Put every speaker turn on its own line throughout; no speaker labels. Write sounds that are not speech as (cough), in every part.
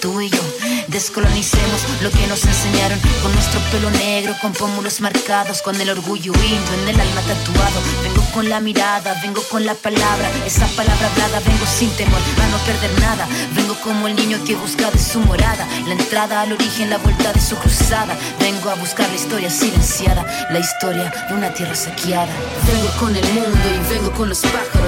Tú y yo Descolonicemos lo que nos enseñaron con nuestro pelo negro, con pómulos marcados, con el orgullo indio en el alma tatuado. Vengo con la mirada, vengo con la palabra, esa palabra hablada, vengo sin temor a no perder nada. Vengo como el niño que busca de su morada, la entrada al origen, la vuelta de su cruzada. Vengo a buscar la historia silenciada, la historia de una tierra saqueada. Vengo con el mundo y vengo con los pájaros,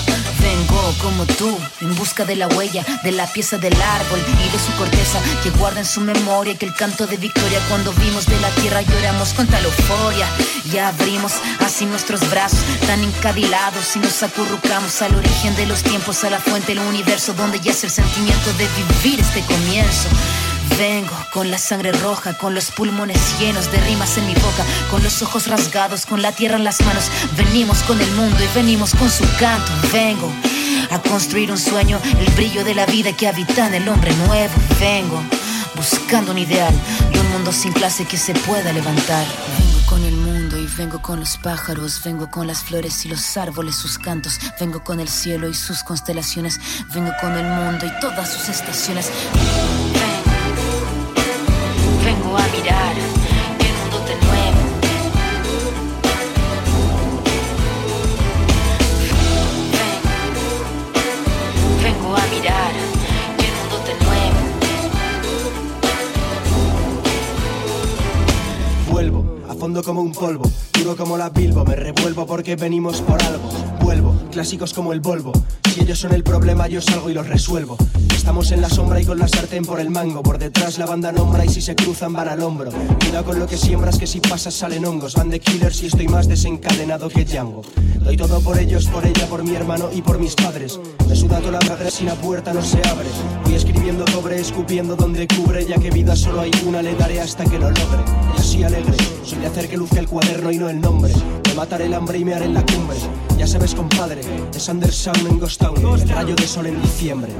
Como tú, en busca de la huella, de la pieza del árbol y de su corteza que guarda en su memoria que el canto de victoria cuando vimos de la tierra lloramos con tal euforia. Y abrimos así nuestros brazos tan encadilados y nos acurrucamos al origen de los tiempos, a la fuente del universo donde ya es el sentimiento de vivir este comienzo. Vengo con la sangre roja, con los pulmones llenos de rimas en mi boca, con los ojos rasgados, con la tierra en las manos. Venimos con el mundo y venimos con su canto. Vengo a construir un sueño, el brillo de la vida que habita en el hombre nuevo. Vengo buscando un ideal de un mundo sin clase que se pueda levantar. Vengo con el mundo y vengo con los pájaros, vengo con las flores y los árboles, sus cantos, vengo con el cielo y sus constelaciones, vengo con el mundo y todas sus estaciones vengo a mirar
Fondo como un polvo, duro como la bilbo, me revuelvo porque venimos por algo. Vuelvo, clásicos como el Volvo, si ellos son el problema, yo salgo y los resuelvo. Estamos en la sombra y con la sartén por el mango. Por detrás la banda nombra y si se cruzan van al hombro. Cuidado con lo que siembras, que si pasas salen hongos. Van de killers y estoy más desencadenado que Django. Doy todo por ellos, por ella, por mi hermano y por mis padres. Me suda toda la madre si la puerta no se abre. Voy escribiendo cobre, escupiendo donde cubre. Ya que vida solo hay una, le daré hasta que lo logre. Y así alegre, soy de hacer que luzca el cuaderno y no el nombre. De matar el hambre y me haré en la cumbre. Ya sabes, compadre, es Anderson en Ghost Town, el rayo de sol en diciembre.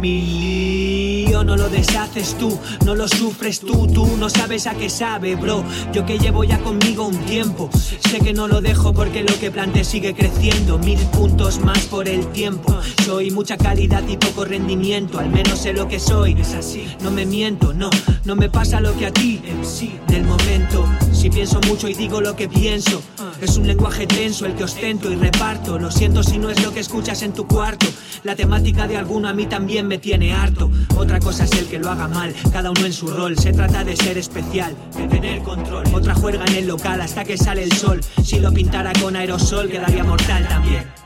Mi no lo deshaces tú, no lo sufres tú, tú no sabes a qué sabe, bro. Yo que llevo ya conmigo un tiempo, sé que no lo dejo porque lo que planté sigue creciendo. Mil puntos más por el tiempo. Soy mucha calidad y poco rendimiento, al menos sé lo que soy. Es así, no me miento, no, no me pasa lo que a ti, sí, del momento. Si pienso mucho y digo lo que pienso, es un lenguaje tenso el que ostento y reparto. Lo siento si no es lo que escuchas en tu cuarto. La temática de alguno a mí también me tiene harto. Otra cosa es el que lo haga mal, cada uno en su rol. Se trata de ser especial, de tener control. Otra juerga en el local hasta que sale el sol. Si lo pintara con aerosol, quedaría mortal también.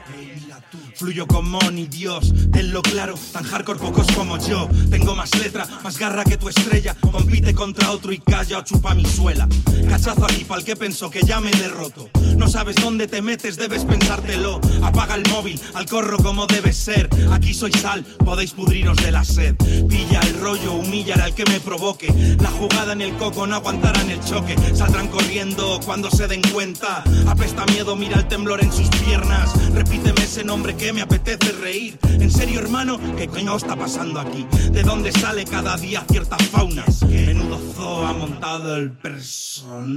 Fluyo como ni Dios, tenlo claro, tan hardcore pocos como yo. Tengo más letra, más garra que tu estrella. Compite contra otro y calla o chupa mi suela. Cachazo aquí pa'l que pensó que ya me derroto. No sabes dónde te metes, debes pensártelo. Apaga el móvil, al corro como debe ser. Aquí soy sal, podéis pudriros de la sed. Pilla el rollo, humillar al que me provoque. La jugada en el coco no aguantarán el choque. Saldrán corriendo cuando se den cuenta. Apesta miedo, mira el temblor en sus piernas. Repíteme ese nombre que me apetece reír. En serio, hermano, ¿qué coño está pasando aquí? ¿De dónde sale cada día cierta fauna? Menudo zoo ha montado el personal.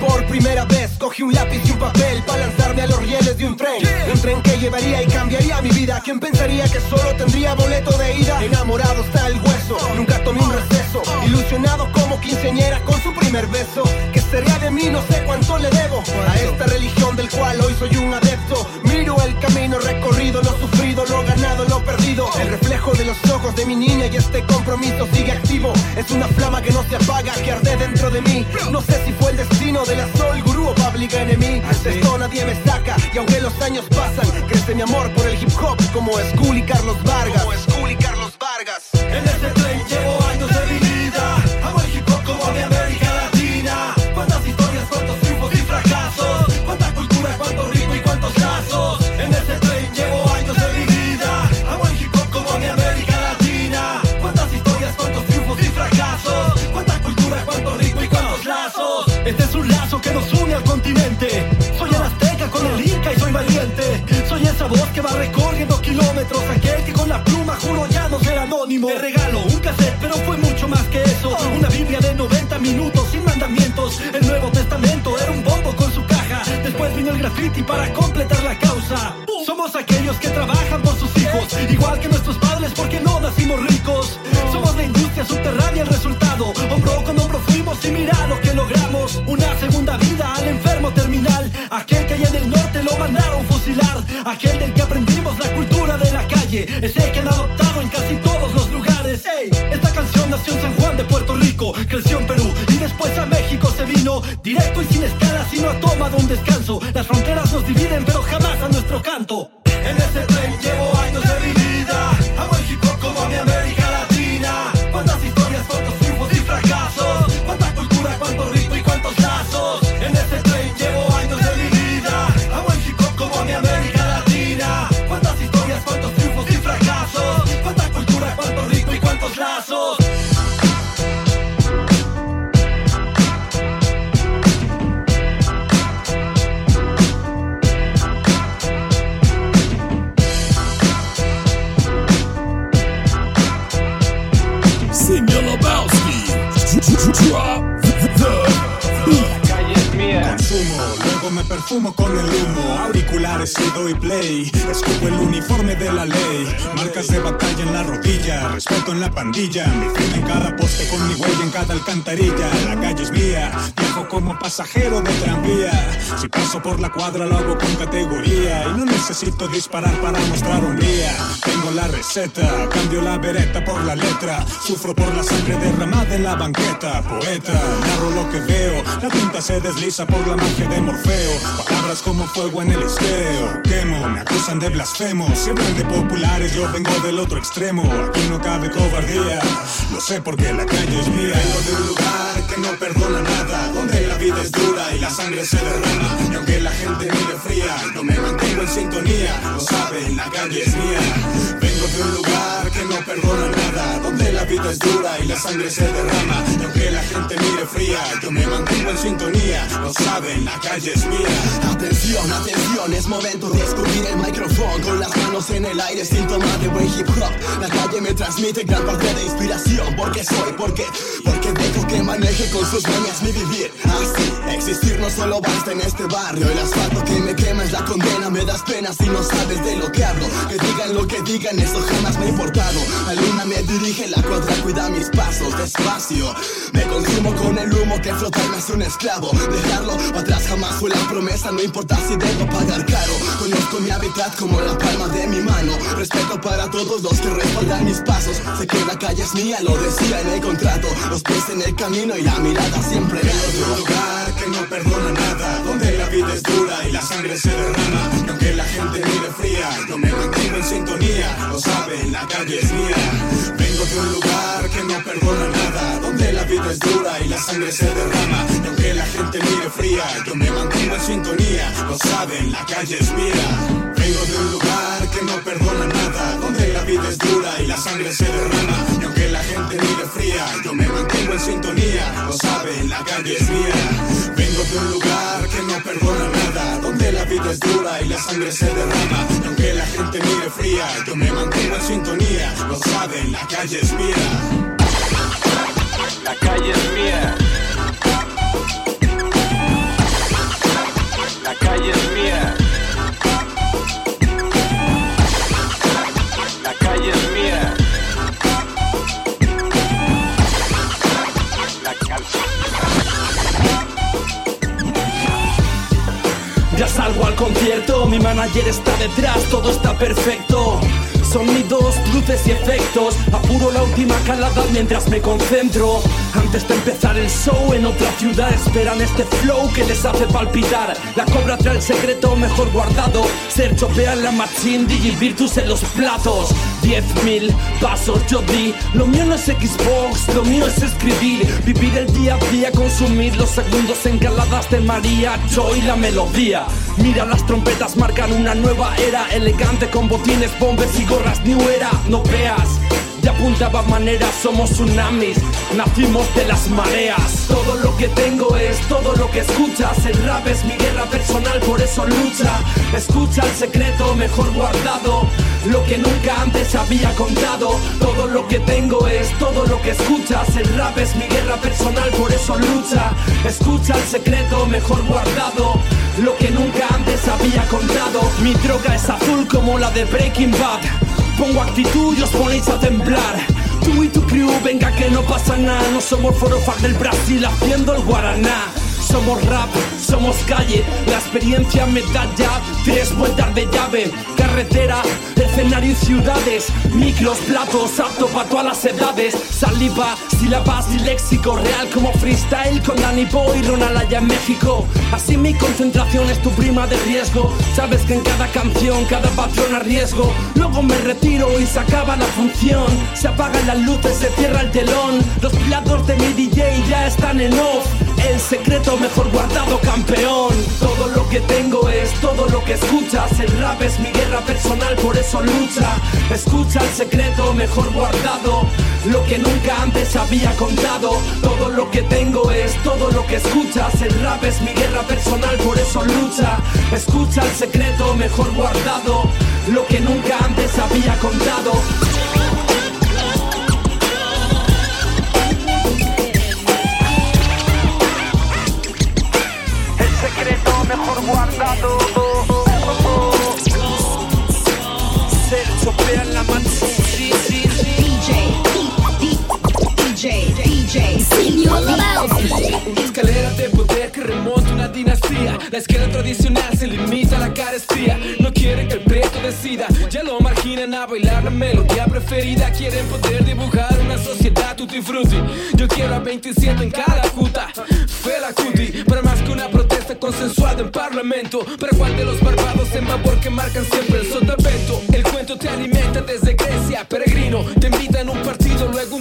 Por primera vez cogí un lápiz y un papel para lanzarme a los rieles de un tren. Un tren que llevaría y cambiaría mi vida. ¿Quién pensaría que solo tendría boleto de ida? Enamorado está el hueso, nunca tomé un receso. Ilusionado como quinceañera con su primer beso. Que sería de mí? No sé cuánto le debo a esta religión del cual hoy soy un adepto. Miro el camino recorrido, lo sufrido, lo ganado, lo perdido. El reflejo de los ojos de mi niña y este compromiso sigue activo. Es una flama que no se apaga, que arde dentro de mí. No sé si fue el destino de la Sol Gurú o Public Enemy. De esto nadie me saca y aunque los años pasan, crece mi amor por el hip hop como Skull y Carlos Vargas.
Me perfumo con el humo. Auriculares y doy play. Escupo el uniforme de la ley. Marcas de batalla en la rodilla. Respeto en la pandilla. Mi firma en cada poste con mi huella en cada alcantarilla. La calle es mía. Viajo como pasajero de tranvía. Si paso por la cuadra lo hago con categoría. Y no necesito disparar para mostrar un día. Tengo la receta. Cambio la vereta por la letra. Sufro por la sangre derramada en la banqueta. Poeta, narro lo que veo. La tinta se desliza por la magia de Morfeo. Palabras como fuego en el estéreo. Quemo, me acusan de blasfemo. Siempre de populares, yo vengo del otro extremo. Aquí no cabe cobardía. Lo sé porque la calle es mía. Vengo de un lugar que no perdona nada. Donde vida es dura y la sangre se derrama. Y aunque la gente mire fría, yo me mantengo en sintonía. Lo saben, la calle es mía. Vengo de un lugar que no perdona nada. Donde la vida es dura y la sangre se derrama. Y aunque la gente mire fría, yo me mantengo en sintonía. Lo saben, la calle es mía.
Atención, atención, es momento de escupir el micrófono con las manos en el aire, síntoma de buen hip hop. La calle me transmite gran parte de inspiración, porque soy, porque, porque dejo que maneje con sus mañas mi vivir. Así, existir no solo basta en este barrio. El asfalto que me quema es la condena, me das pena si no sabes de lo que hablo. Que digan lo que digan, eso jamás me ha importado. La luna me dirige, la cuadra cuida mis pasos despacio. Me consumo con el humo que flota y me hace un esclavo. Dejarlo atrás jamás fue la promesa, no importa si debo pagar caro. Conozco mi hábitat como la palma de mi mano. Respeto para todos los que respaldan mis pasos. Sé que la calle es mía, lo decía en el contrato. Los pies en el camino y la mirada siempre en
un lugar que no perdona nada Donde la vida es dura y la sangre se derrama. Y aunque la gente mire fría Yo me mantengo en sintonía Lo saben, la calle es mía. Vengo de un lugar que no perdona nada Donde la vida es dura y la sangre se derrama. Y aunque la gente mire fría Yo me mantengo en sintonía Lo saben, la calle es mía. Vengo de un lugar que no perdona nada Donde la vida es dura y la sangre se derrama. Y caliente ni de fría. Yo me mantengo en sintonía, lo saben, la calle es mía. Vengo de un lugar que no perdona nada, donde la vida es dura y la sangre se derrama. Aunque la gente mire fría, yo me mantengo en sintonía, lo saben, la calle es mía.
La calle es mía.
La calle es mía. Salgo al concierto, mi manager está detrás, todo está perfecto. Sonidos, luces y efectos. Apuro la última calada mientras me concentro. Antes de empezar el show en otra ciudad esperan este flow que les hace palpitar. La cobra trae el secreto mejor guardado. Ser chopea en la machine, Digivirtus en los platos. 10.000 pasos yo di. Lo mío no es Xbox, lo mío es escribir. Vivir el día a día, consumir los segundos en caladas de María. Yo y la melodía. Mira las trompetas marcan una nueva era. Elegante con botines, bombes y gorras new era. No veas. Ya apuntaba maneras, somos tsunamis, nacimos de las mareas. Todo lo que tengo es todo lo que escuchas. El rap es mi guerra personal, por eso lucha. Escucha el secreto mejor guardado, lo que nunca antes había contado. Todo lo que tengo es todo lo que escuchas. El rap es mi guerra personal, por eso lucha. Escucha el secreto mejor guardado, lo que nunca antes había contado. Mi droga es azul como la de Breaking Bad. Pongo actitud y os ponéis a temblar. Tú y tu crew, venga que no pasa nada. No somos forofar del Brasil haciendo el guaraná. Somos rap, somos calle, la experiencia me da ya tres vueltas de llave, carretera, escenario y ciudades, micros, platos, apto para todas las edades, saliva, sílabas y léxico real como freestyle con Danny Boy y Ronalaya en México. Así mi concentración es tu prima de riesgo, sabes que en cada canción, cada patrón arriesgo, luego me retiro y se acaba la función, se apagan las luces, se cierra el telón, los platos de mi DJ ya están en off, el secreto mejor guardado campeón. Todo lo que tengo es todo lo que escuchas. El rap es mi guerra personal, por eso lucha. Escucha el secreto mejor guardado. Lo que nunca antes había contado. Todo lo que tengo es todo lo que escuchas. El rap es mi guerra personal, por eso lucha. Escucha el secreto mejor guardado. Lo que nunca antes había contado. Guardado. Ser chopea en la
DJ, DJ, Señor
Escalera La izquierda tradicional se limita a la carestía. No quieren que el preto decida. Ya lo marginan a bailar la melodía preferida. Quieren poder dibujar una sociedad tutti frutti. Yo quiero a 27 en cada puta. Fela cuti. Para más que una protesta consensuada en parlamento. Para cuál de los barbados en vapor que marcan siempre el sotavento. El cuento te alimenta desde Grecia, peregrino. Te invitan un partido, luego.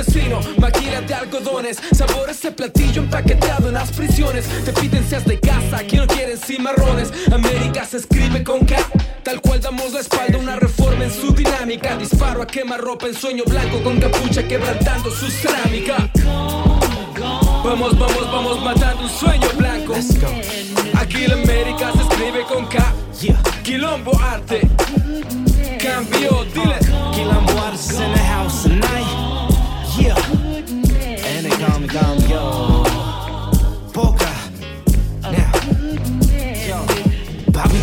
Asesino, máquina de algodones. Sabor ese platillo empaquetado en las prisiones. Te piden seas de casa, aquí no quieren cimarrones. América se escribe con K. Tal cual damos la espalda a una reforma en su dinámica. Disparo a quemar ropa en sueño blanco con capucha quebrantando su cerámica. Vamos, vamos, vamos matando un sueño blanco. Aquí la América se escribe con K. Quilombo arte. Cambio, dile.
Quilombo artists in the house tonight.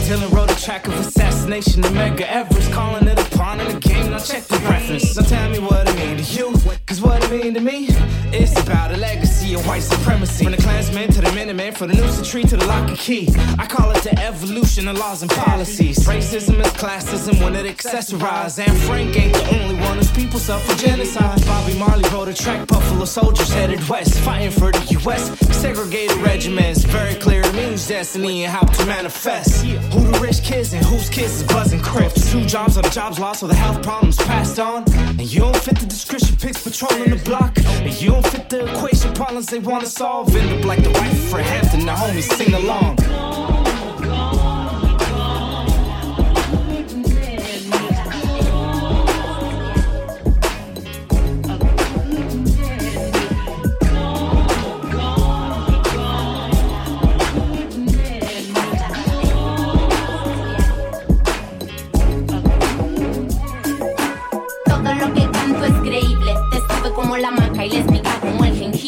Dylan wrote a track of assassination. America Everest calling it a pawn in the game. Now check the reference. Now tell me what it mean to you. Cause what it mean to me, it's about a legacy of white supremacy. From the Klansmen to the Minutemen, from the Noosa tree to the lock and key. I call it the evolution of laws and policies. Racism is classism when it accessorized. And Frank ain't the only one whose people suffer genocide. Bobby Marley wrote a track, Buffalo soldiers headed west, fighting for the U.S. Segregated regiments, very clear to me whose destiny and how to manifest. Who the rich kids and whose kids is buzzing crips. Two jobs or the jobs lost or the health problems passed on. And you don't fit the description, pics patrolling the block. And you don't fit the equation problems they wanna solve. End up like the wife for Hampton, the homies sing along.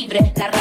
El jengibre. La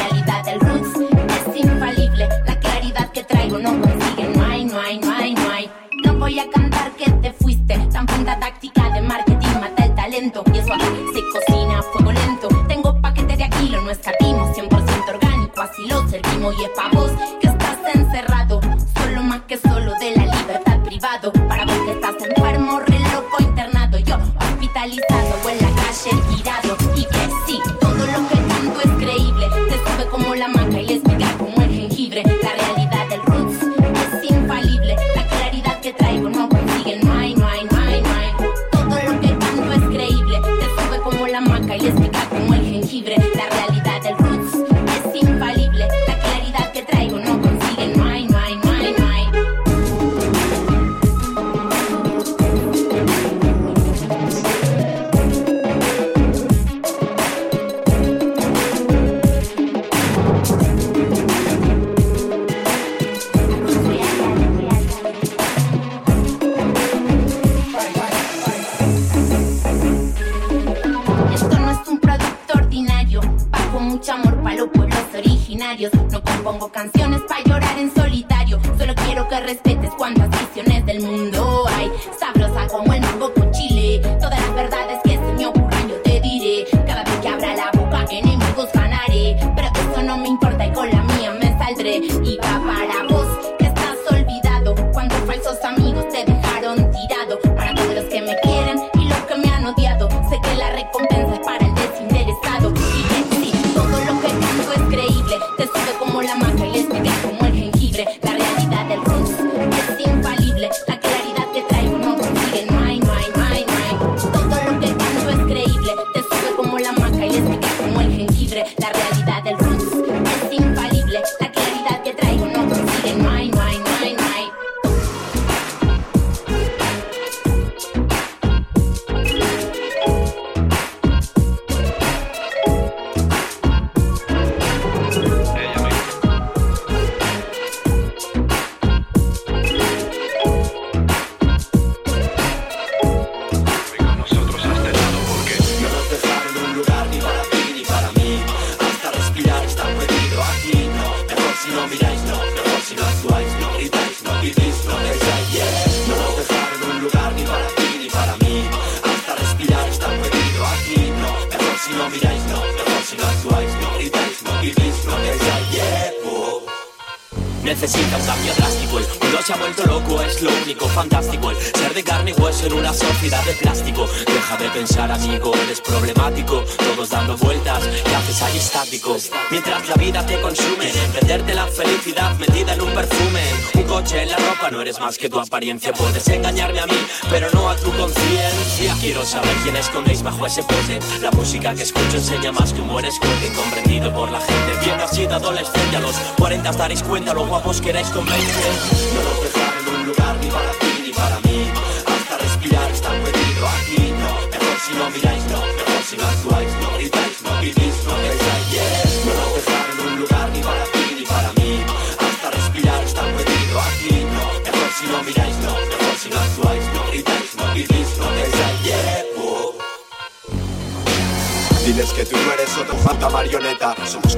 Mientras la vida te consume, venderte la felicidad metida en un perfume. Un coche en la ropa, no eres más que tu apariencia. Puedes engañarme a mí, pero no a tu conciencia. Quiero saber quién escondéis bajo ese pote La música que escucho enseña más que un buen escote Incomprendido por la gente, bien has sido adolescente. A los 40 os daréis cuenta lo guapos que erais con 20
No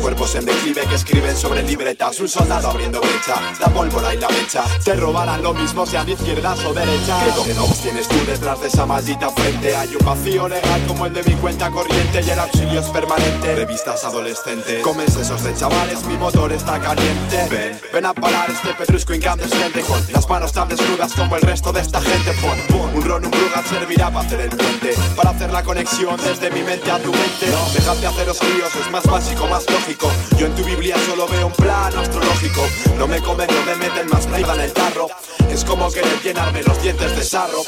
marioneta En declive que escriben sobre libretas Un soldado abriendo brecha, la pólvora y la mecha. Te robarán lo mismo sean de izquierdas o derechas ¿Qué no tienes tú detrás de esa maldita frente? Hay un vacío legal como el de mi cuenta corriente Y el auxilio es permanente. Revistas adolescentes Comes esos de chavales, mi motor está caliente. Ven, ven a parar este pedrusco incandescente. Con las manos tan desnudas como el resto de esta gente. Pon, un ron, un brugat servirá para hacer el puente Para hacer la conexión desde mi mente a tu mente. No, dejad de haceros líos, es más básico, más lógico Yo en tu Biblia solo veo un plano astrológico No me comen, no me meten más arriba en el tarro Es como querer llenarme los dientes de sarro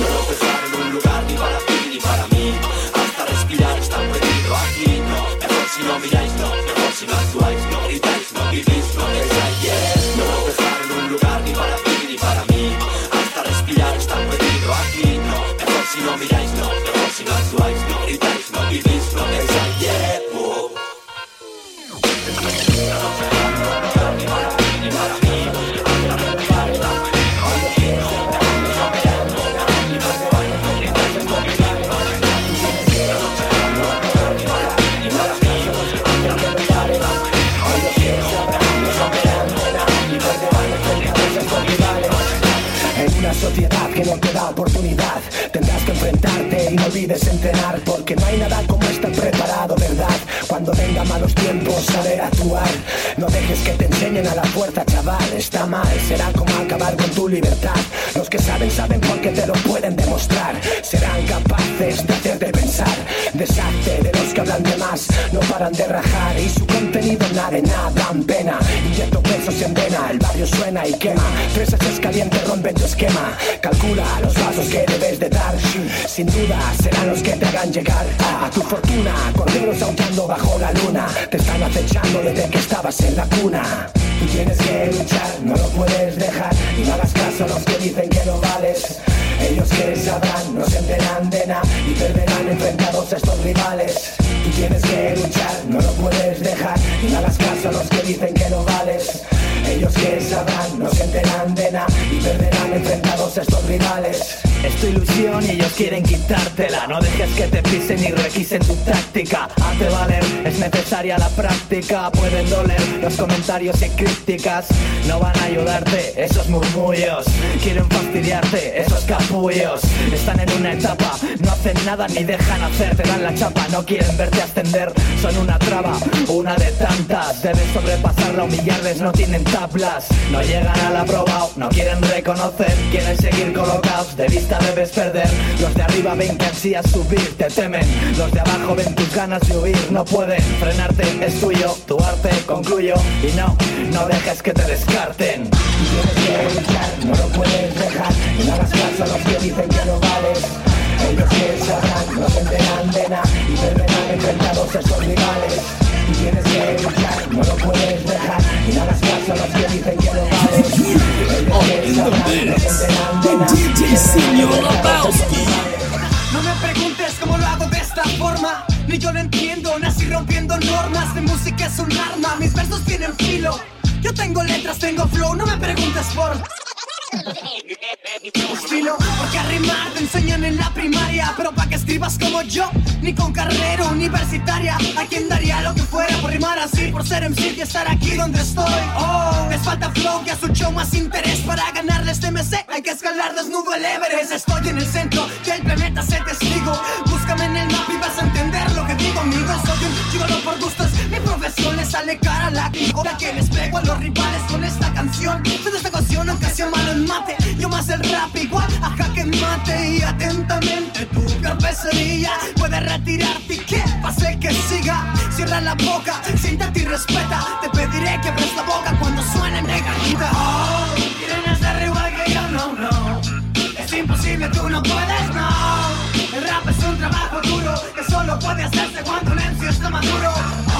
No nos dejaron un lugar ni para ti ni para mí. Hasta respirar está prohibido aquí, no. Mejor si no miráis, no. Mejor si no actuáis, no gritáis, no vivís, no pensáis, yeah. No
te da oportunidad, tendrás que enfrentarte y no olvides entrenar, porque no hay nada como preparado, ¿verdad? Cuando venga malos tiempos, saber actuar. No dejes que te enseñen a la fuerza, chaval, está mal, será como acabar con tu libertad. Los que saben, saben porque te lo pueden demostrar. Serán capaces de hacerte pensar. Deshazte de los que hablan de más, no paran de rajar y su contenido de nada dan pena. Inyecto pesos en vena, el barrio suena y quema. Tres es caliente, rompen tu esquema. Calcula los pasos que debes de dar. Sin duda serán los que te hagan llegar a tu fortuna. Corderos aullando bajo la luna, te están acechando desde que estabas en la cuna. Tú tienes que luchar, no lo puedes dejar y no hagas caso a los que dicen que no vales. Ellos que sabrán, no se enteran de nada y perderán enfrentados estos rivales. Tú tienes que luchar, no lo puedes dejar y no hagas caso a los que dicen que no vales. Ellos que sabrán, no se enteran de nada y perderán
enfrentados estos rivales. Es tu ilusión y ellos quieren quitártela. No dejes que te pisen y requisen tu táctica. Hazte valer, es necesaria la práctica. Pueden doler los comentarios y críticas. No van a ayudarte esos murmullos. Quieren fastidiarte esos capullos. Están en una etapa, no hacen nada ni dejan hacer. Te dan la chapa, no quieren verte ascender. Son una traba, una de tantas. Debes sobrepasarla, humillarles, no tienen tablas. No llegan a la prueba, no quieren reconocer. Quieren seguir colocados, de vista debes perder. Los de arriba ven que ansías subir, te temen. Los de abajo ven tus ganas de huir, no pueden frenarte, es tuyo, tu arte, concluyo. Y no, no dejes que te descarten. Tienes que luchar, no lo puedes dejar. No hagas caso a los que dicen que no vales. Ellos que sabrán, no se enteran de nada y perderán enfrentados a estos rivales. Y tienes que luchar, no lo puedes dejar. Y no hagas caso los que dicen que no No
me preguntes cómo lo hago de esta forma, ni yo lo entiendo, nací rompiendo normas, mi música es un arma, mis versos tienen filo, yo tengo letras, tengo flow, no me preguntes por... Estilo, porque a rimar te enseñan en la primaria Pero pa' que escribas como yo, ni con carrera universitaria. ¿A quién daría lo que fuera por rimar así? Por ser MC y estar aquí donde estoy Oh, les falta flow y a su show más interés. Para ganarle este MC hay que escalar desnudo el Everest. Estoy en el centro del planeta, sé testigo. Búscame en el mapa y vas a entender lo que digo Amigo, soy un chigolo por gustos Mi profesión le sale cara a la La que les pego a los rivales con esta canción. De esta ocasión, aunque sea malo en mate Yo más el rap igual a jaque mate. Y atentamente tu pesadilla Puede retirarte. Y que pase que siga Cierra la boca, siéntate y respeta. Te pediré que abres la boca cuando suene negrita Oh, quieren hacer igual que yo, no, no. Es imposible, tú no puedes, no. El rap es un trabajo duro Que solo puede hacerse cuando un MC está maduro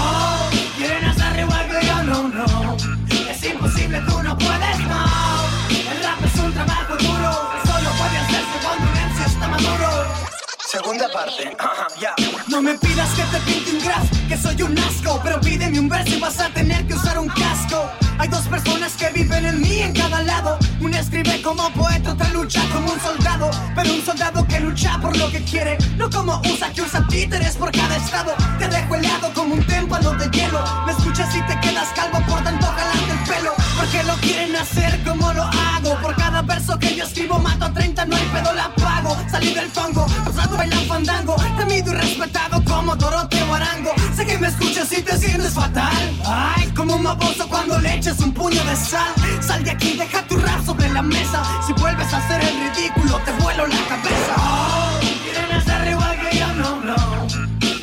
Segunda parte. (clears throat) ya.
no me pidas que te pinte un graph, que soy un asco Pero pídeme un verso y vas a tener que usar un casco. Hay dos personas que viven en mí en cada lado. Una escribe como poeta, otra lucha como un soldado. Pero un soldado que lucha por lo que quiere No como usa que usa títeres por cada estado. Te dejo helado como un témpano de hielo. Me escuchas y te quedas calvo por tanto jalarte el pelo Porque lo quieren hacer como lo hago Por cada verso que yo escribo mato a 30, no hay pedo, la pago Salí del fango, pasado bailan fandango. Temido y respetado como Doroteo Arango. Sé que me escuchas y te sientes fatal. Ay, como un baboso cuando le eches un puño de sal. Sal de aquí, deja tu rap sobre la mesa. Si vuelves a hacer el ridículo, te vuelo la cabeza. Oh, quieren hacer igual que yo, no, no.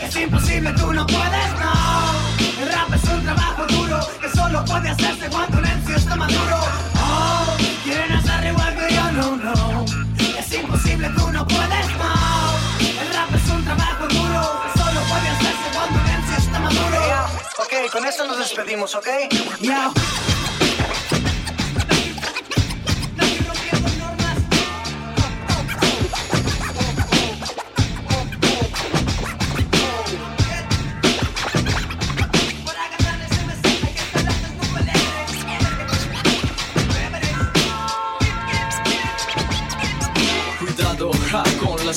Es imposible, tú no puedes, no. El rap es un trabajo duro. Que solo puede hacerse cuando un MC está maduro Oh, quieren hacer que yo, no, no Es imposible, tú no puedes, no El rap es un trabajo duro solo puede hacerse cuando un MC está maduro
Ok, con esto nos despedimos, ¿ok?
Ya.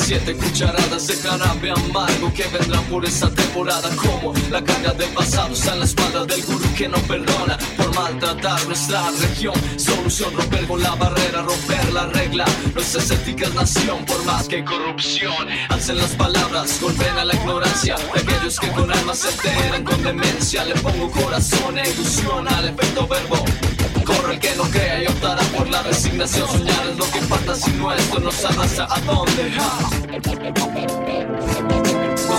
Siete cucharadas de jarabe amargo que vendrán por esa temporada como la carga del pasado está la espalda del gurú que no perdona por maltratar nuestra región. Solución romper con la barrera romper la regla. Nuestra estética es nación por más que corrupción. Hacen las palabras golpeen a la ignorancia de aquellos que con alma se enteran con demencia le pongo corazón e ilusión al efecto verbo Corre el que no crea y optará por la resignación. Soñar es lo que falta si nuestro nos arrastra a dónde.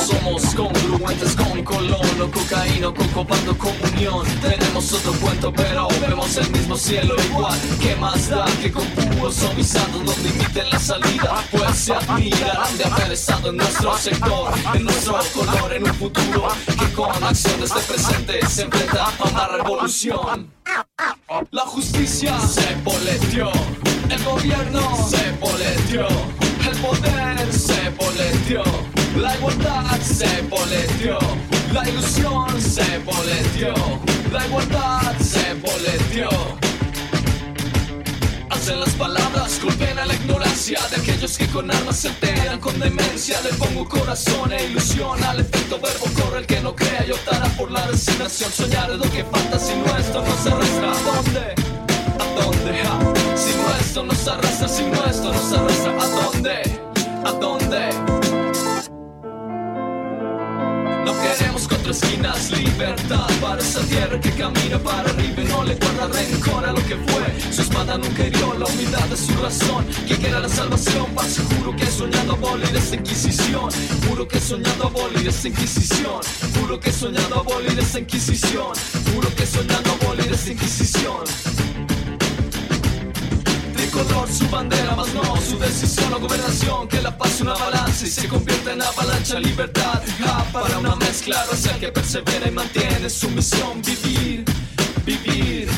Somos congruentes con colón o cocaína o con copando comunión. Tenemos otro cuento, pero vemos el mismo cielo igual. ¿Qué más da que con públicos o visados nos limiten la salida? Pues se admirarán de haber estado en nuestro sector, en nuestro color, en un futuro que con acciones de presente se enfrenta a una revolución. La justicia se poleteó, el gobierno se poleteó, el poder se poleteó, la igualdad se poleteó, la ilusión se poleteó, la igualdad se poleteó. Hacen las palabras
golpean a la ignorancia de aquellos que con armas se alteran con demencia. Le pongo corazón e ilusión al efecto verbo corre el que no crea y optará por la resignación. Soñar es lo que falta si no esto no se arrastra. ¿A dónde? Esto nos arrastra, si no esto nos arrastra. ¿A dónde? ¿A dónde? No queremos cuatro esquinas, libertad para esa tierra que camina para arriba y no le guarda rencor a lo que fue. Su espada nunca hirió la humildad de su razón. Que quiera la salvación, paz, juro que he soñado abolir esta inquisición. Juro que he soñado abolir esta inquisición. Juro que he soñado abolir esta inquisición. Juro que he soñado abolir esta inquisición tricolor su bandera, más no su decisión o gobernación. Que la pase una balanza y se convierta en avalancha libertad. Ja, para una mezcla racial que persevera y mantiene su misión. Vivir, vivir,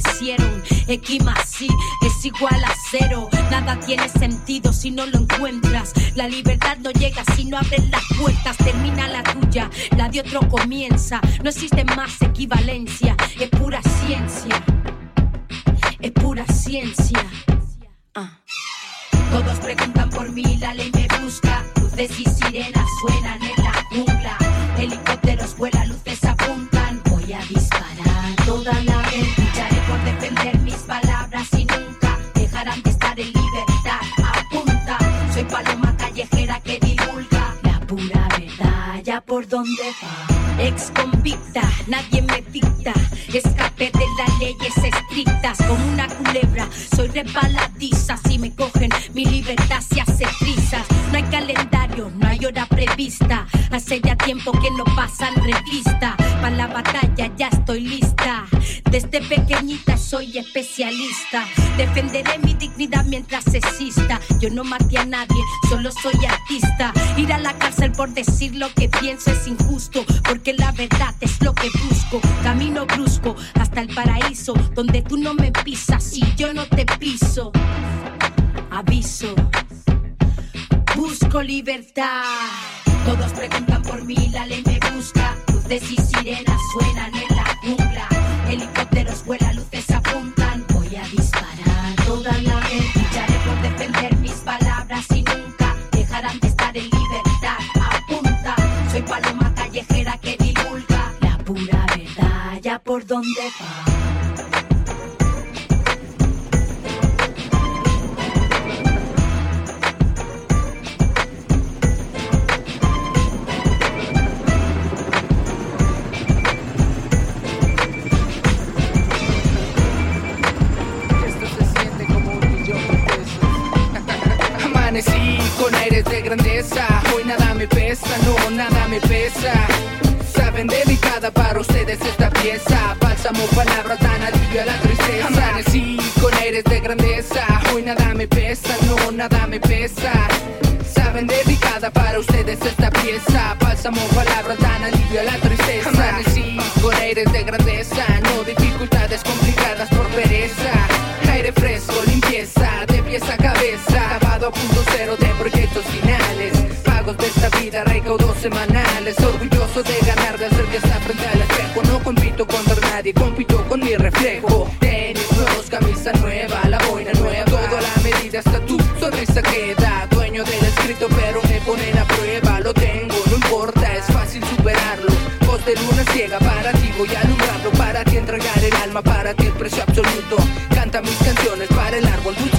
aparecieron, X más es igual a cero. Nada tiene sentido si no lo encuentras. La libertad no llega si no abres las puertas. Termina la tuya, la de otro comienza. No existe más equivalencia, es pura ciencia. Es pura ciencia. Ah. Todos preguntan por mí, la ley me busca. Luces y sirenas suenan en la jungla. Helicópteros vuelan, luces apuntan. Voy a disparar toda la vez. Por defender mis palabras y nunca dejarán de estar en libertad. Apunta, soy paloma callejera que divulga la pura verdad. Ya por dónde va. Ex convicta, nadie me dicta. Escape de las leyes estrictas como una culebra. Soy resbaladiza. Si me cogen, mi libertad se hace trizas. No hay calendario, no hay hora prevista. Hace ya tiempo que no pasan revista. Para la batalla ya estoy lista. Desde pequeñita soy especialista. Defenderé mi dignidad mientras exista. Yo no maté a nadie, solo soy artista. Ir a la cárcel por decir lo que pienso es injusto, porque la verdad es lo que busco. Camino brusco hasta el paraíso, donde tú no me pisas y yo no te piso. Aviso, busco libertad. Todos preguntan por mí, la ley me busca. Luces y sirenas suenan. Helicópteros vuelan, luces apuntan. Voy a disparar toda la vez. Lucharé por defender mis palabras y nunca dejarán de estar en libertad. Apunta, soy paloma callejera que divulga la pura verdad. Ya por dónde va.
No, nada me pesa. Saben delicada para ustedes esta pieza, bálsamo palabra tan alivio a la tristeza. Amanecí con aires de grandeza, hoy nada me pesa, no, nada me pesa. Saben delicada para ustedes esta pieza, bálsamo palabra tan alivio a la tristeza. Amanecí con aires de grandeza, no dificultades De ganar, de hacer que está frente al espejo. No compito contra nadie, compito con mi reflejo. Tenis nuevos, camisa nueva, la boina nueva. Todo a la medida hasta tu sonrisa queda. Dueño del escrito, pero me ponen a prueba. Lo tengo, no importa, es fácil superarlo. Voz de luna ciega, para ti voy a alumbrarlo. Para ti entregar el alma, para ti el precio absoluto. Canta mis canciones para el árbol dulce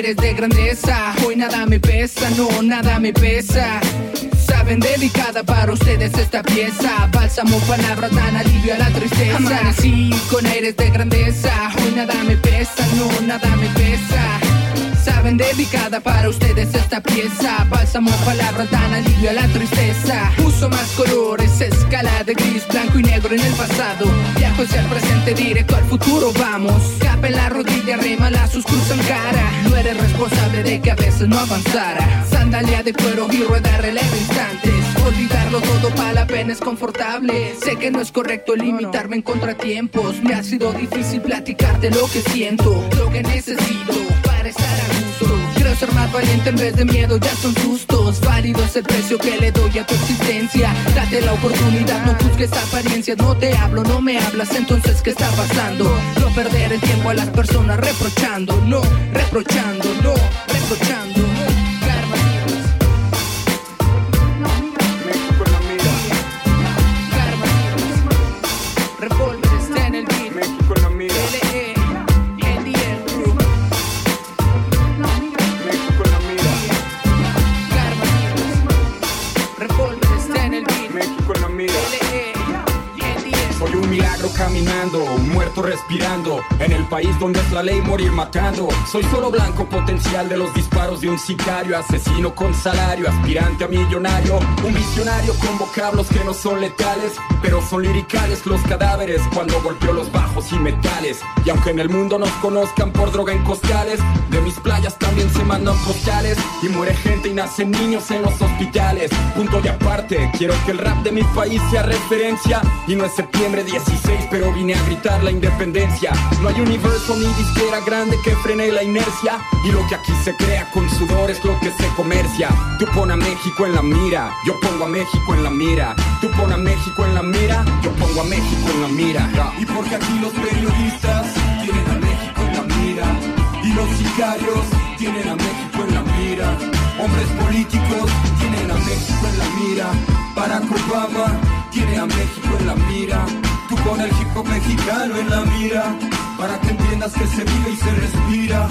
aires de grandeza, hoy nada me pesa, no, nada me pesa. Saben delicada para ustedes esta pieza, bálsamo palabra tan alivio a la tristeza. Amanecí con aires de grandeza, hoy nada me pesa, no, nada me pesa. Delicada para ustedes esta pieza, bálsamo palabra tan alivio a la tristeza. Uso más colores, escala de gris, blanco y negro en el pasado. Viajo hacia el presente, directo al futuro, vamos. Capa en la rodilla, rema, lazos cruzan cara. No eres responsable de que a veces no avanzara. Sandalia de cuero y rueda releva instantes. Olvidarlo todo para la pena es confortable. Sé que no es correcto limitarme en contratiempos. Me ha sido difícil platicarte lo que siento, lo que necesito para estar a gusto. Creo ser más valiente en vez de miedo, ya son sustos. Válido es el precio que le doy a tu existencia. Date la oportunidad, no busques apariencias. No te hablo, no me hablas, entonces ¿qué está pasando? No perder el tiempo a las personas reprochando, no, reprochando, no, reprochando.
Caminando, un respirando, en el país donde es la ley morir matando. Soy solo blanco potencial de los disparos de un sicario, asesino con salario, aspirante a millonario, un visionario con vocablos que no son letales, pero son liricales los cadáveres cuando golpeo los bajos y metales. Y aunque en el mundo nos conozcan por droga en costales, de mis playas también se mandan postales y muere gente y nacen niños en los hospitales. Punto de aparte, quiero que el rap de mi país sea referencia y no es septiembre 16, pero vine a gritar la independencia. No hay universo ni disquera grande que frene la inercia y lo que aquí se crea con sudor es lo que se comercia. Tú pon a México en la mira, yo pongo a México en la mira. Tú pon a México en la mira, yo pongo a México en la mira.
Y porque aquí los periodistas tienen a México en la mira y los sicarios tienen a México en la mira. Hombres políticos tienen a México en la mira. Barack Obama tiene a México en la mira. Tú con el hip hop mexicano en la mira.
para que entiendas que se vive y se respira.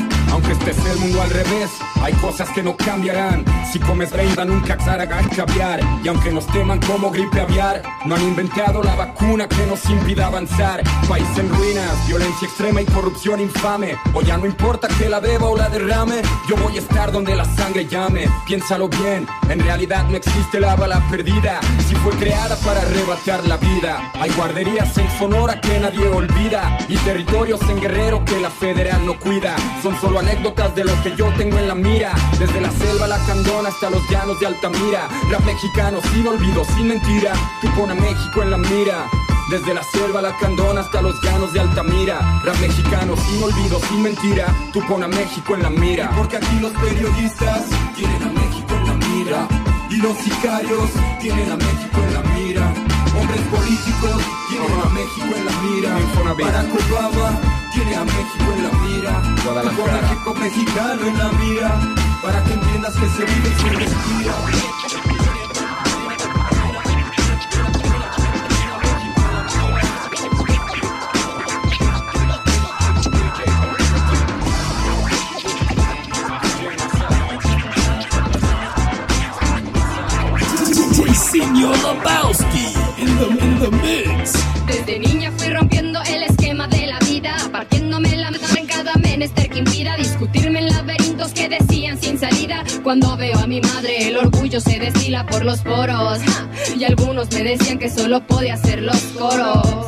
Aunque estés el mundo al revés, hay cosas que no cambiarán. Si comes reina nunca hagan caviar. Y aunque nos teman como gripe aviar, no han inventado la vacuna que nos impida avanzar. País en ruinas, violencia extrema y corrupción infame. O ya no importa que la beba o la derrame, yo voy a estar donde la sangre llame. Piénsalo bien, en realidad no existe la bala perdida. Si fue creada para arrebatar la vida, hay guarderías en Sonora que nadie olvida. Y territorios en Guerrero que la federal no cuida. Son solo anécdotas de lo que yo tengo en la mira. Desde la selva, la candona hasta los llanos de Altamira. Rap mexicano sin olvido, sin mentira. Tú pon a México en la mira. Desde la selva, la candona hasta los llanos de Altamira. Rap mexicano sin olvido, sin mentira. Tú pon a México en la mira.
Porque aquí los periodistas tienen a México en la mira. Y los sicarios tienen a México en la mira. Hombres políticos tienen a México en la mira. Barack Obama tiene a México en la mira. Tú pon a México mexicano en la mira. Para que entiendas que se vive y se respira.
DJ Senior Lebowski
menester que impida discutirme en laberintos que decían sin salida. Cuando veo a mi madre, el orgullo se destila por los poros. Y algunos me decían que solo podía hacer los coros.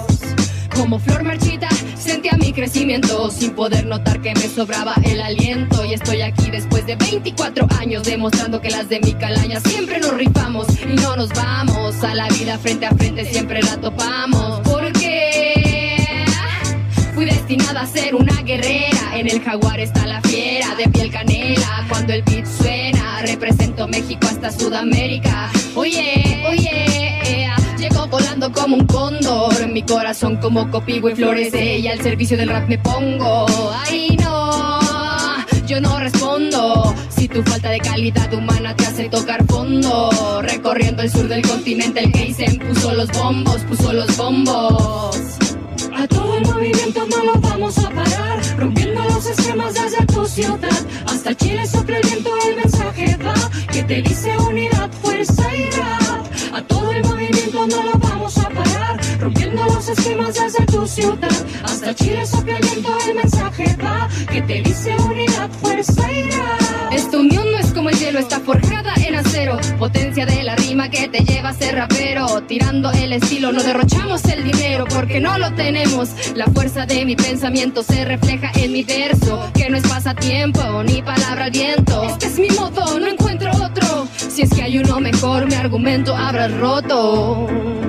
Como flor marchita, sentía mi crecimiento sin poder notar que me sobraba el aliento. Y estoy aquí después de 24 años demostrando que las de mi calaña siempre nos rifamos y no nos vamos. A la vida frente a frente siempre la topamos. Destinada a ser una guerrera. En el jaguar está la fiera de piel canela. Cuando el beat suena, represento México hasta Sudamérica. Oye, oye, ea, Llego volando como un cóndor, en mi corazón como copigo y florece y al servicio del rap me pongo. Ay no, yo no respondo. Si tu falta de calidad humana te hace tocar fondo, recorriendo el sur del continente el Keisen puso los bombos, puso los bombos. Todo el movimiento no lo vamos a parar, rompiendo los esquemas desde tu ciudad. Hasta Chile sopla el viento, el mensaje va, que te dice unidad, fuerza y rap. A todo el movimiento no lo vamos a parar, rompiendo los esquemas desde tu ciudad. Hasta Chile sopla el viento, el mensaje va, que te dice unidad, fuerza y rap. Esta unión no es como el hielo, está forjada Potencia de la rima que te lleva a ser rapero. Tirando el estilo, no derrochamos el dinero porque no lo tenemos. La fuerza de mi pensamiento se refleja en mi verso, que no es pasatiempo ni palabra al viento. Este es mi modo, no encuentro otro. Si es que hay uno mejor, mi argumento habrá roto.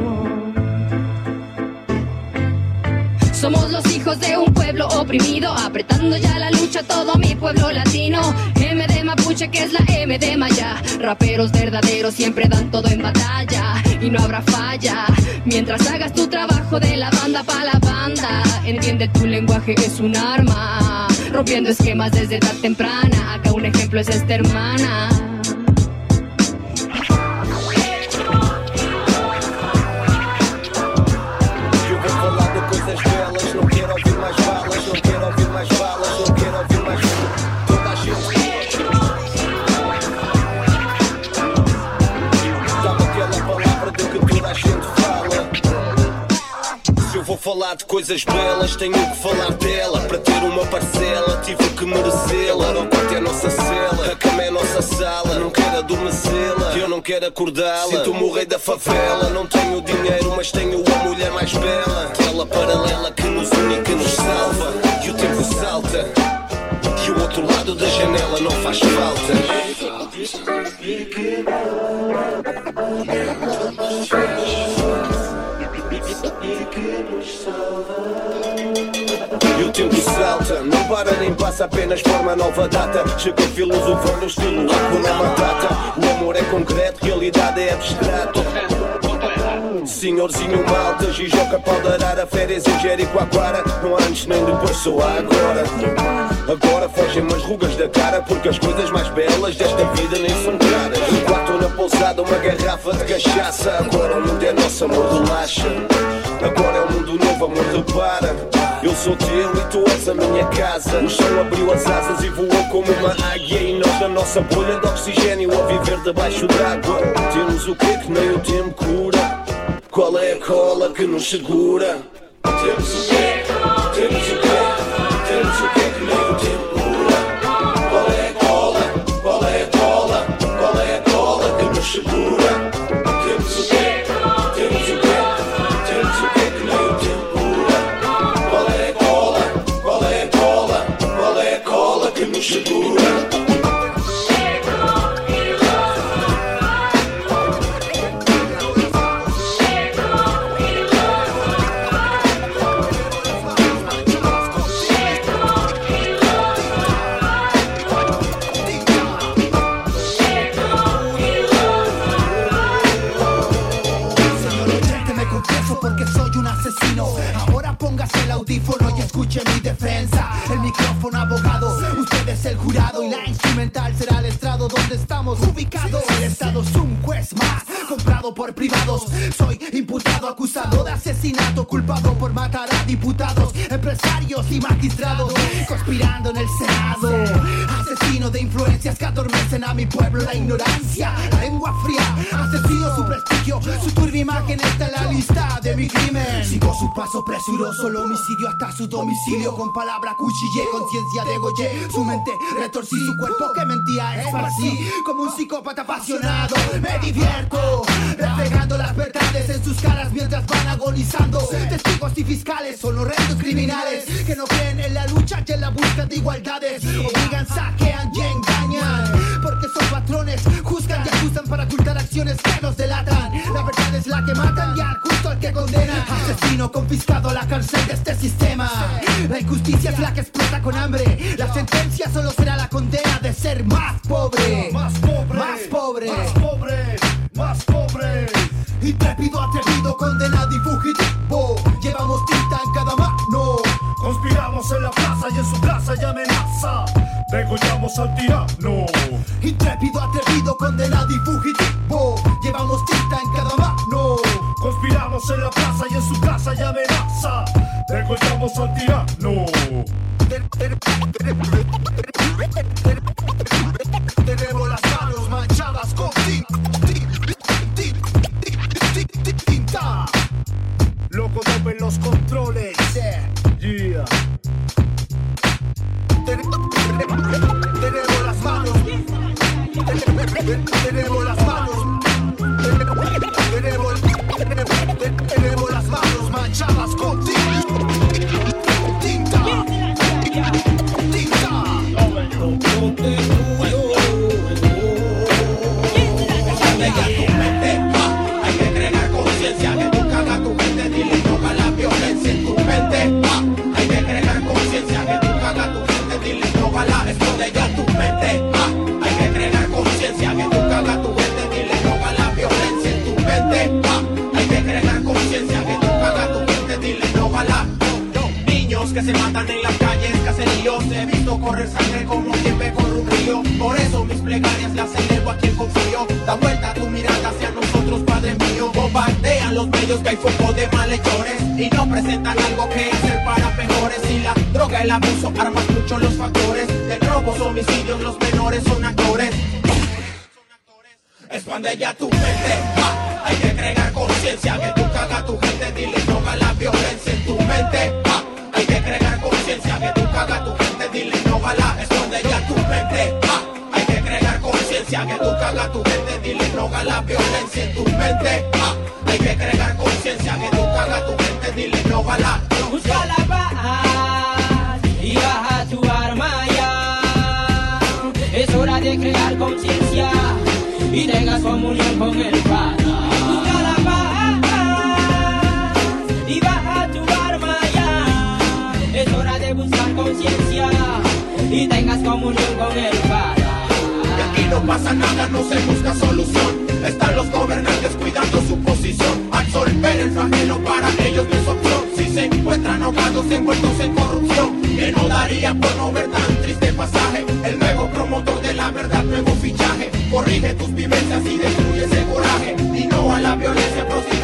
Somos los hijos de un pueblo oprimido, apretando ya la lucha todo mi pueblo latino. M de Mapuche, que es la M de Maya. Raperos verdaderos siempre dan todo en batalla y no habrá falla. Mientras hagas tu trabajo de la banda para la banda, entiende tu lenguaje es un arma. Rompiendo esquemas desde edad temprana. Acá un ejemplo es esta hermana.
Falar de coisas belas, tenho que falar dela. Para ter uma parcela, tive que merecê-la. O quarto é a nossa cela, a cama é a nossa sala. Não quero adormecê-la, eu não quero acordá-la. Sinto-me o rei da favela, não tenho dinheiro, mas tenho a mulher mais bela. Tela paralela que nos une e que nos salva. E o tempo salta, e o outro lado da janela não faz falta. E o tempo salta, não para nem passa, apenas forma nova data. Chega filosofando, estilo Hakuna Matata. O amor é concreto, realidade é abstrato. Senhorzinho malta, Gijoca Paldarara, férias em Jericoacoara Não há antes nem depois, só agora Agora fogem as rugas da cara Porque as coisas mais belas desta vida nem são caras quarto na pousada, uma garrafa de cachaça Agora o mundo é nosso, amor, relaxa Agora é um mundo novo, amor, repara Eu sou teu e tu és a minha casa. O chão abriu as asas e voou como uma águia. E nós, na nossa bolha de oxigênio, a viver debaixo d'água. Temos o que que nem o tempo cura. Qual é a cola que nos segura? Temos o quê? Temos o quê? Temos o quê que nem o tempo
Soy imputado, acusado de asesinato, culpado por matar a diputados, empresarios y magistrados, conspirando en el Senado. Asesino de influencias que adormecen a mi pueblo la ignorancia, lengua fría, asesino su prestigio, su turbia imagen está en la lista de mi crimen. Su paso presuroso, el homicidio hasta su domicilio, con palabra cuchillé, conciencia degollé, su mente retorcí, su cuerpo que mentía esparcí, como un psicópata apasionado, me divierto, reflejando las verdades en sus caras mientras van agonizando. Testigos y fiscales son horrendos criminales que no creen en la lucha y en la búsqueda de igualdades, obligan, saquean y engañan, porque son patrones, juzgan y acusan para ocultar acciones que nos delatan. La verdad es la que matan y condena. Asesino confiscado a la cárcel de este sistema. La injusticia es la que explota con hambre. La sentencia solo será la condena de ser más pobre.
Más pobre,
Más pobre.
más pobre, más pobre.
Intrépido, atrevido, condenado y fugitivo. Llevamos tinta en cada mano.
Conspiramos en la plaza y en su plaza y amenaza. Degollamos al tirano.
Intrépido, atrevido, condenado y fugitivo. Llevamos tinta en
en la plaza y en su casa y amenaza. Degollamos al tirano.
Y
aquí no pasa nada, no se busca solución. Están los gobernantes cuidando su posición. Absorber el flagelo para ellos no es opción. Si se encuentran ahogados envueltos en corrupción, que no daría por no ver tan triste pasaje. El nuevo promotor de la verdad, nuevo fichaje. Corrige tus vivencias y destruye ese coraje. Y no a la violencia, prostituye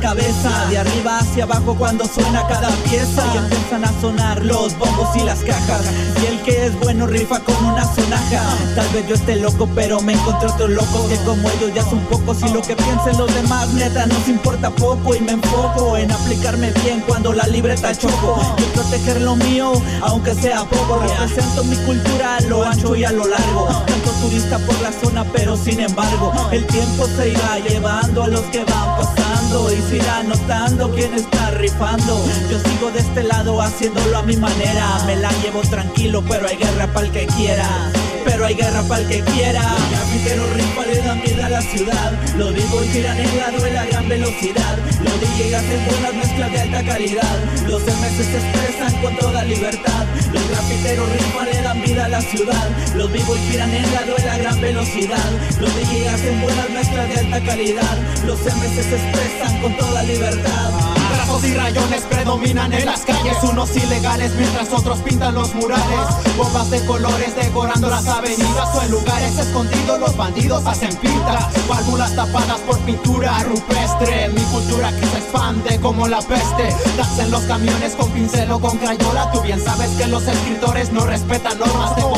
cabeza De arriba hacia abajo cuando suena cada pieza. Y empiezan a sonar los bombos y las cajas. Y el que es bueno rifa con una sonaja. Tal vez yo esté loco pero me encontré otro loco Que como ellos ya son pocos. Y lo que piensen los demás Neta nos importa poco. Y me enfoco En aplicarme bien cuando la libreta choco. Y proteger lo mío aunque sea poco. Represento mi cultura a lo ancho y a lo largo. Tanto turista por la zona pero sin embargo El tiempo se irá llevando a los que van pasando. Y se irá notando quién está rifando. Yo sigo de este lado haciéndolo a mi manera. Me la llevo tranquilo pero hay guerra para el que quiera pero hay guerra para el que quiera. Grafitero rifa le dan vida a la ciudad. Los vivos giran en la duela a gran velocidad. Los DJs hacen buenas mezclas de alta calidad. Los MS se expresan con toda libertad. Los grafiteros le dan vida a la ciudad. Los vivos giran en la gran velocidad. Los DJs hacen buenas mezclas de alta calidad. Los MS se expresan con toda libertad.
Trazos y rayones predominan en las calles, unos ilegales mientras otros pintan los murales. Bombas de colores decorando las avenidas o en lugares escondidos los bandidos hacen pinta. Válvulas tapadas por pintura rupestre. Mi cultura que se expande como la peste. Das los camiones con pincel o con crayola. Tú bien sabes que los escritores no respetan normas. Tengo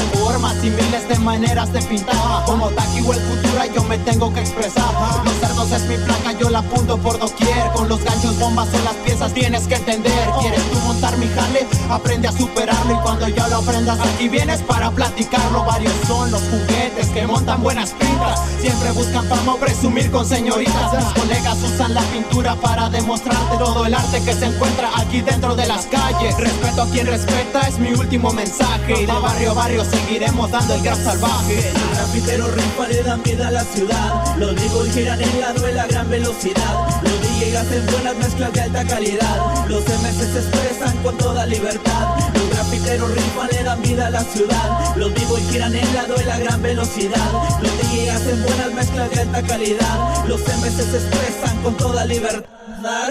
y miles de maneras de pintar. Como Taki o el Futura yo me tengo que expresar. Los cerdos es mi placa, yo la apunto por doquier. Con los ganchos, bombas en las piezas tienes que entender. ¿Quieres tú montar mi jale? Aprende a superarlo y cuando ya lo aprendas aquí vienes para platicarlo. Varios son los juguetes que montan buenas pintas. Siempre buscan fama o presumir con señoritas. Mis colegas usan la pintura para demostrarte todo el arte que se encuentra aquí dentro de las calles. Respeto a quien respeta es mi último mensaje. Y de barrio a barrio seguiremos dando el gran salvaje.
El vida a la ciudad. Los vivos giran en la duela a gran velocidad. Los DJs hacen buenas mezclas de alta calidad. Los MS se expresan con toda libertad. Los grafiteros rifan dan vida a la ciudad. Los vivos giran en la duela a gran velocidad. Los DJs hacen buenas mezclas de alta calidad. Los MS se expresan con toda libertad.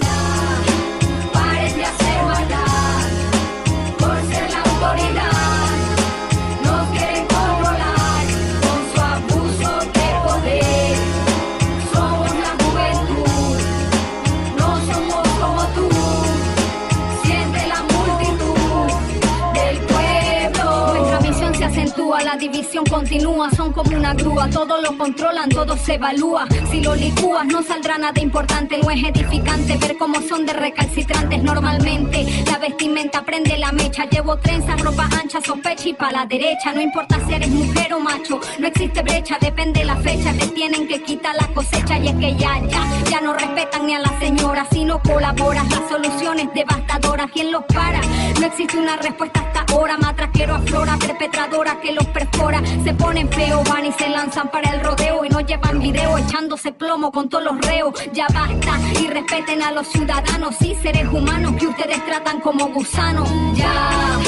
La
división continúa, son como una grúa, todo lo controlan, todo se evalúa. Si lo licúas, no saldrá nada importante, no es edificante ver cómo son de recalcitrantes normalmente. La vestimenta prende la mecha, llevo trenzas, ropa ancha, sospecha y pa' la derecha. No importa si eres mujer o macho, no existe brecha, depende la fecha, te tienen que quitar la cosecha y es que ya, ya, ya no respetan ni a la señora, si no colaboras, la solución es devastadora, ¿quién los para? No existe una respuesta hasta ahora, matraquero aflora, perpetradora que los perfora, se ponen feo, van y se lanzan para el rodeo y no llevan video echándose plomo con todos los reos, ya basta y respeten a los ciudadanos y seres humanos que ustedes tratan como gusanos,
Ya,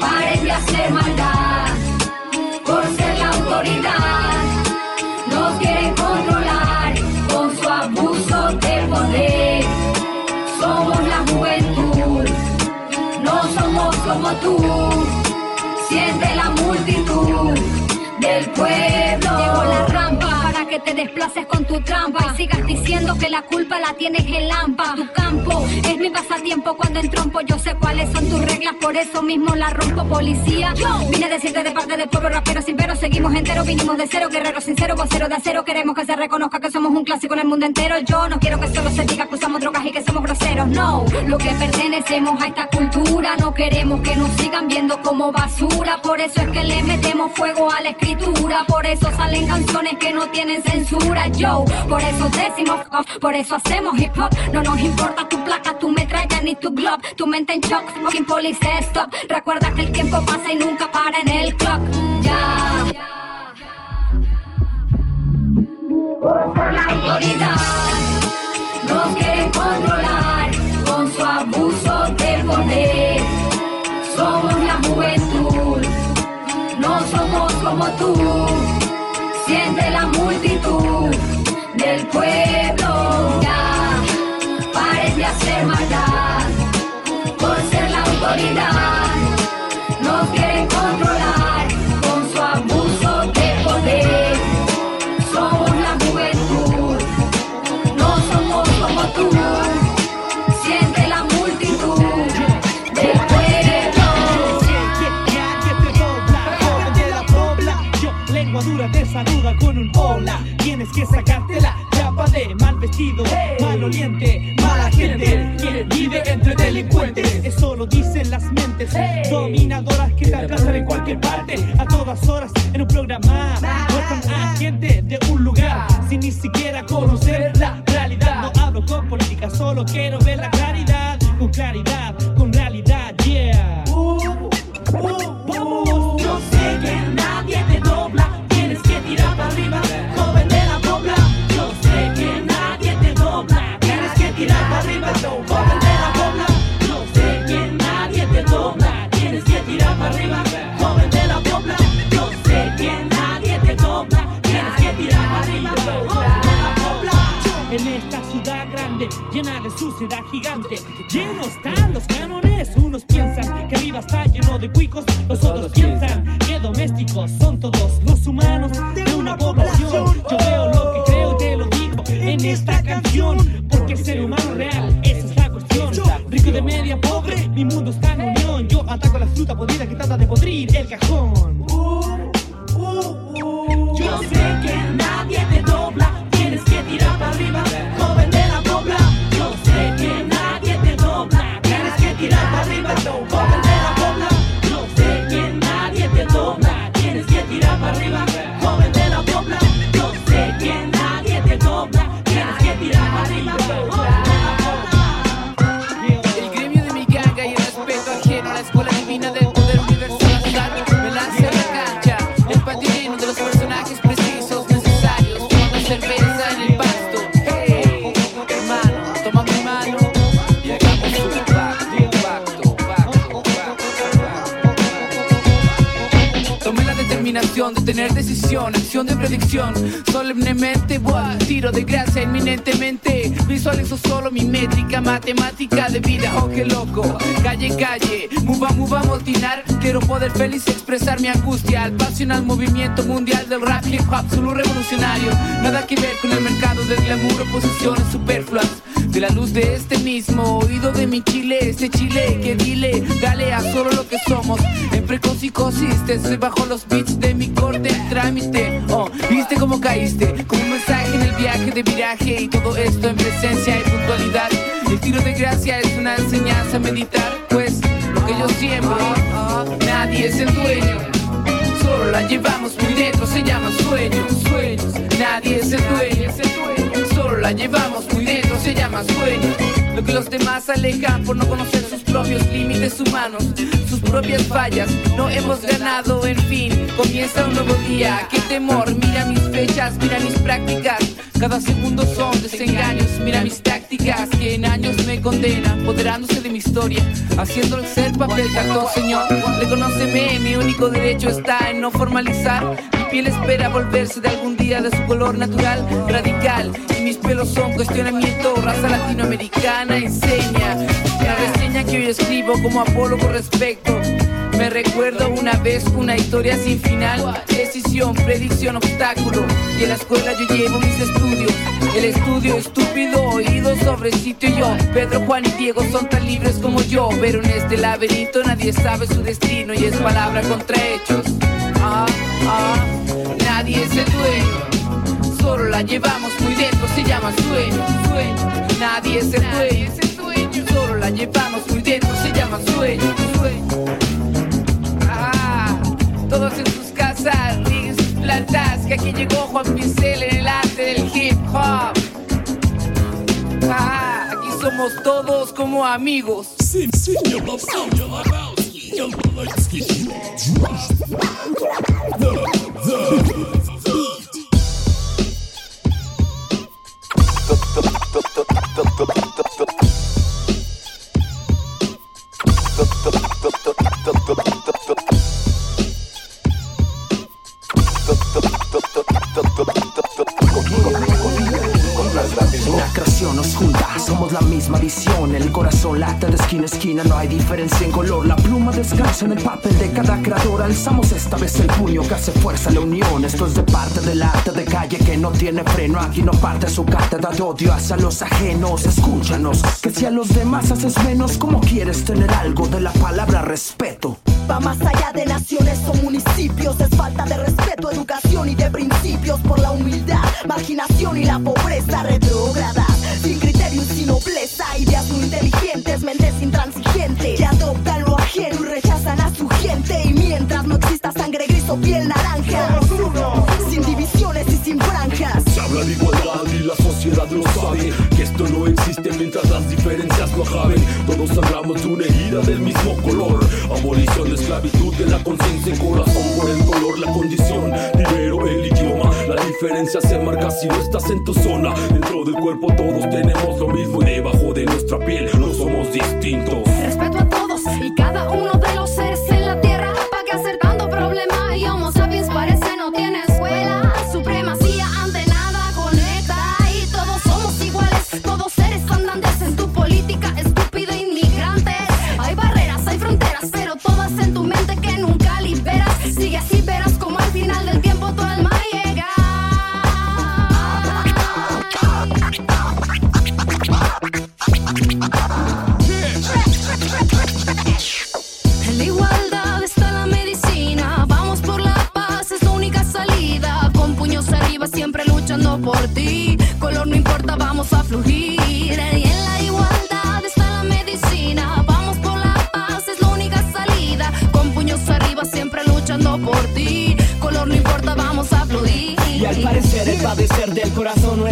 pares de hacer maldad por ser la autoridad. Quieren controlar con su abuso de poder. Somos la juventud, no somos como tú. Multitud del pueblo.
Que te desplaces con tu trampa y sigas diciendo que la culpa la tienes el lampa. Tu campo es mi pasatiempo cuando entrompo. Yo sé cuáles son tus reglas, por eso mismo la rompo. Policía, yo vine a decirte de parte del pueblo rapero sin pero seguimos enteros. Vinimos de cero, guerreros sinceros, voceros de acero. Queremos que se reconozca que somos un clásico en el mundo entero. Yo no quiero que solo se diga que usamos drogas y que somos groseros. No, lo que pertenecemos a esta cultura. No queremos que nos sigan viendo como basura. Por eso es que le metemos fuego a la escritura. Por eso salen canciones que no tienen censura. Yo, por eso decimos off, por eso hacemos hip hop. No nos importa tu placa, tu metralla ni tu glob. Tu mente en shock, fucking police stop. Recuerda que el tiempo pasa y nunca para en el clock. Ya.
por la autoridad. Nos quieren controlar con su abuso de poder. Somos la juventud, no somos como tú. Siente la multitud del pueblo. Ya, pares de hacer maldad por ser la autoridad.
Tienes que sacarte la chapa de mal vestido, mal oliente, mala gente. Quien vive entre delincuentes, eso lo dicen las mentes. Dominadoras que te alcanzan en cualquier parte, a todas horas de suciedad gigante, llenos están los cánones. Unos piensan que arriba está lleno de cuicos, los otros piensan que domésticos son todos
Visualizo solo mi métrica matemática de vida. Oh, qué loco. Calle, calle, muva, muva, motinar. Quiero poder feliz expresar mi angustia. Al pasional movimiento mundial del rap hip hop, solo revolucionario. Nada que ver con el mercado del glamour o posiciones superfluas. De la luz de este mismo oído de mi chile, este chile que dile, dale a solo lo que somos. En precocicosis, desde bajo los beats de mi corte, el trámite. Oh, viste cómo caíste, como un mensaje en el viaje de viraje y todo esto en presencia y puntualidad. El tiro de gracia es una enseñanza a meditar, pues lo que yo siembro, nadie es el dueño. Solo la llevamos muy dentro, se llama sueños, sueños. Nadie es el dueño, es el dueño. La llevamos muy dentro, se llama sueños. Lo que los demás alejan por no conocer sus propios límites humanos, sus propias fallas. No hemos ganado, en fin, comienza un nuevo día. Qué temor, mira mis fechas, mira mis prácticas. Cada segundo son desengaños, mira mis tácticas condenan, apoderándose de mi historia, haciendo el ser papel cartón, señor. Reconóceme, mi único derecho está en no formalizar. Mi piel espera volverse de algún día de su color natural, radical. Y mis pelos son cuestionamiento, raza latinoamericana enseña. La reseña que hoy escribo como Apolo con respecto. Me recuerdo una vez una historia sin final, predicción, obstáculo. Y en la escuela yo llevo mis estudios. El estudio estúpido, oído sobre sitio y yo. Pedro, Juan y Diego son tan libres como yo. Pero en este laberinto nadie sabe su destino y es palabra contra hechos. Ah, ah, nadie es el dueño. Solo la llevamos muy dentro, se llama sueño, sueño. Nadie es el dueño. Solo la llevamos muy dentro, se llama sueño, sueño. Ah, todos en sus casas, que aquí llegó Juan Pincel en el arte del hip hop. Ah, aquí somos todos como amigos.
Nos junta, somos la misma visión. El corazón late de esquina a esquina, no hay diferencia en color. La pluma descansa en el papel de cada creador. Alzamos esta vez el puño que hace fuerza la unión. Esto es de parte del arte de calle que no tiene freno. Aquí no parte su cátedra de odio hacia los ajenos. Escúchanos, que si a los demás haces menos, ¿cómo quieres tener algo de la palabra respeto?
va más allá de naciones o municipios. Es falta de respeto, educación y de principios por la humildad, marginación y la pobreza retrógrada. Sin criterio y sin nobleza, ideas muy inteligentes, mentes intransigentes. Que adoptan lo ajeno y rechazan a su gente. Y mientras no exista sangre gris o piel naranja, sin divisiones y sin franjas.
Se habla de igualdad y la sociedad lo sabe. Que esto no existe mientras las diferencias no acaben Todos hablamos de una herida del mismo color. Abolición de esclavitud de la conciencia y corazón Por el color, la condición, dinero, el idioma La diferencia se marca si no estás en tu zona. Dentro del cuerpo todos tenemos lo mismo Y debajo de nuestra piel no somos distintos.
Respeto a todos y cada uno de los seres por ti.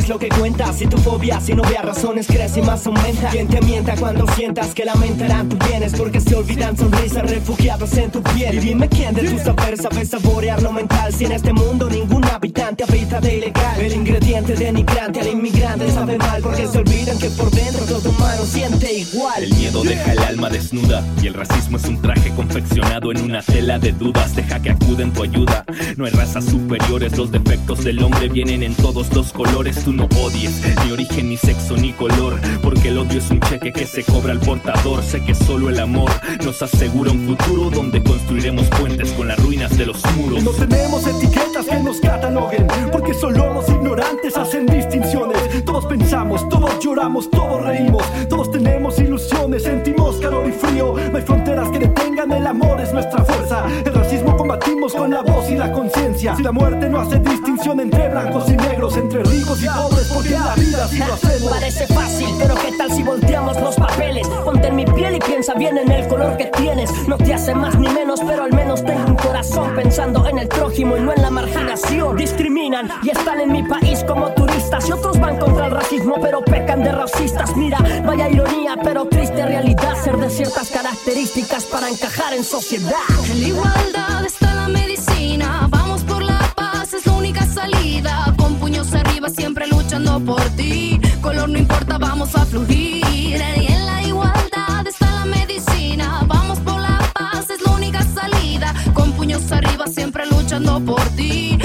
Lo que cuenta Si tu fobia, si no vea razones, crece y más aumenta Quien te mienta cuando sientas que lamentarán tus bienes Porque se olvidan sonrisas refugiadas en tu piel Y dime quién de tu saber sabe saborear lo mental Si en este mundo ningún habitante habita de ilegal El ingrediente denigrante al inmigrante sabe mal Porque se olvidan que por dentro todo humano siente igual
El miedo deja el alma desnuda y el racismo es un traje confeccionado en una tela de dudas. Deja que acude en tu ayuda. No hay razas superiores, los defectos del hombre vienen en todos los colores. No odies ni origen, ni sexo, ni color, porque el odio es un cheque que se cobra al portador. Sé que solo el amor nos asegura un futuro donde construiremos puentes con las ruinas de los muros.
No tenemos etiquetas que nos cataloguen, porque solo los ignorantes hacen distinciones. Todos pensamos, todos lloramos, todos reímos, todos tenemos ilusiones, sentimos calor y frío. No hay que detengan, el amor es nuestra fuerza. El racismo combatimos con la voz y la conciencia. Si la muerte no hace distinción entre blancos y negros, entre ricos y pobres, porque en la vida sí lo hacemos.
Parece fácil, pero ¿qué tal si volteamos los papeles? Ponte en mi piel y piensa bien en el color que tienes. No te hace más ni menos, pero al menos tengo un corazón pensando en el prójimo y no en la marginación. Discriminan y están en mi país como turistas y otros van contra el racismo, pero pecan de racistas. Mira, vaya ironía, pero triste realidad ser de ciertas características para encajar en sociedad.
La igualdad está la medicina. Vamos por la paz, es la única salida. Con puños arriba, siempre luchando por ti. Color no importa, vamos a fluir. En la igualdad está la medicina. Vamos por la paz, es la única salida. Con puños arriba, siempre luchando por ti.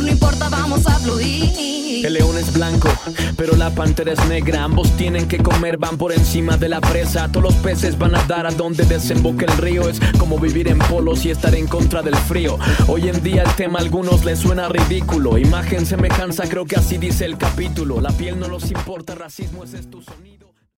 No importa, vamos a fluir.
El león es blanco, pero la pantera es negra. Ambos tienen que comer, van por encima de la presa. Todos los peces van a dar a donde desemboque el río. Es como vivir en polos y estar en contra del frío. Hoy en día el tema a algunos les suena ridículo. Imagen, semejanza, creo que así dice el capítulo. La piel no los importa, racismo ese es tu sonido.